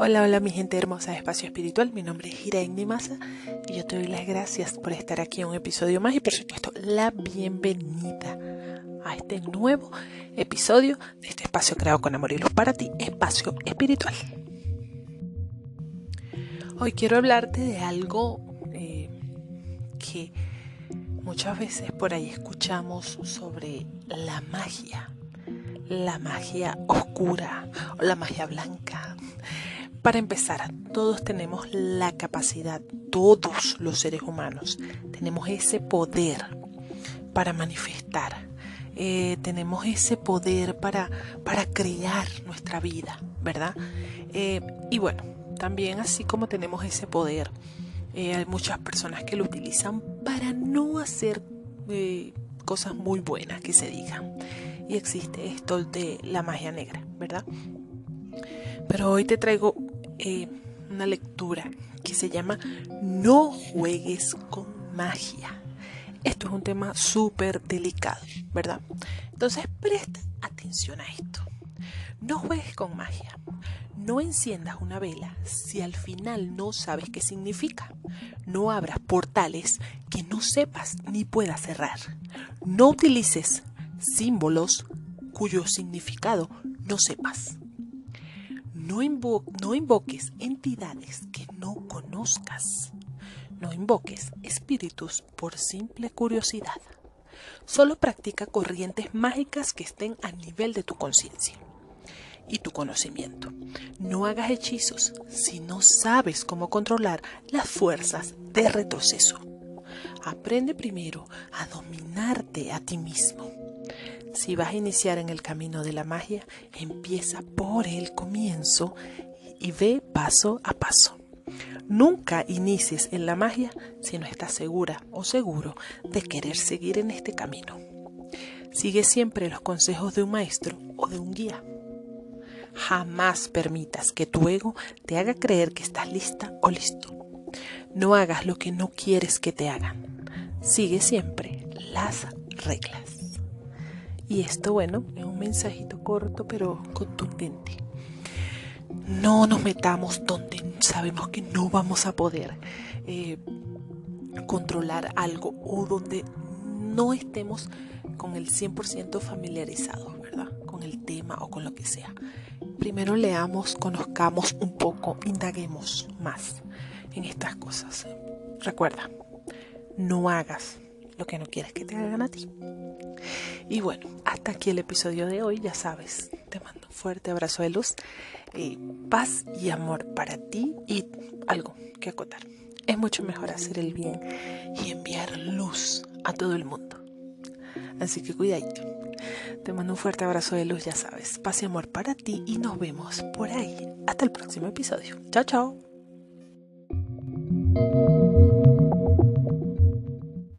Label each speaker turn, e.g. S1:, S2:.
S1: Hola, hola mi gente hermosa de Espacio Espiritual, mi nombre es Iraín Masa y yo te doy las gracias por estar aquí en un episodio más y por supuesto la bienvenida a este nuevo episodio de este espacio creado con amor y luz para ti, Espacio Espiritual. Hoy quiero hablarte de algo eh, que muchas veces por ahí escuchamos sobre la magia, la magia oscura o la magia blanca para empezar, todos tenemos la capacidad, todos los seres humanos, tenemos ese poder para manifestar, eh, tenemos ese poder para, para crear nuestra vida, ¿verdad? Eh, y bueno, también así como tenemos ese poder, eh, hay muchas personas que lo utilizan para no hacer cosas muy buenas que se digan. Y existe esto de la magia negra, ¿verdad? Pero hoy te traigo eh, una lectura que se llama No juegues con magia. Esto es un tema súper delicado, ¿verdad? Entonces presta atención a esto. No juegues con magia. No enciendas una vela si al final no sabes qué significa. No abras portales que no sepas ni puedas cerrar. No utilices símbolos cuyo significado no sepas. No, invoques entidades que no conozcas. No invoques espíritus por simple curiosidad. Solo practica corrientes mágicas que estén a nivel de tu conciencia y tu conocimiento. No hagas hechizos si no sabes cómo controlar las fuerzas de retroceso. Aprende primero a dominarte a ti mismo. Si vas a iniciar en el camino de la magia, empieza por el comienzo y ve paso a paso. Nunca inicies en la magia si no estás segura o seguro de querer seguir en este camino. Sigue siempre los consejos de un maestro o de un guía. Jamás permitas que tu ego te haga creer que estás lista o listo. No hagas lo que no quieres que te hagan. Sigue siempre las reglas. Y esto, bueno, es un mensajito corto pero contundente. No nos metamos donde sabemos que no vamos a poder eh, controlar algo o donde no estemos con el 100% familiarizados, ¿verdad? Con el tema o con lo que sea. Primero leamos, conozcamos un poco, indaguemos más en estas cosas. Recuerda, no hagas lo que no quieres que te hagan a ti. Y bueno, hasta aquí el episodio de hoy, ya sabes, te mando un fuerte abrazo de luz, eh, paz y amor para ti y algo que acotar. Es mucho mejor hacer el bien y enviar luz a todo el mundo. Así que cuidadito. Te mando un fuerte abrazo de luz, ya sabes. Paz y amor para ti y nos vemos por ahí. Hasta el próximo episodio. Chao, chao.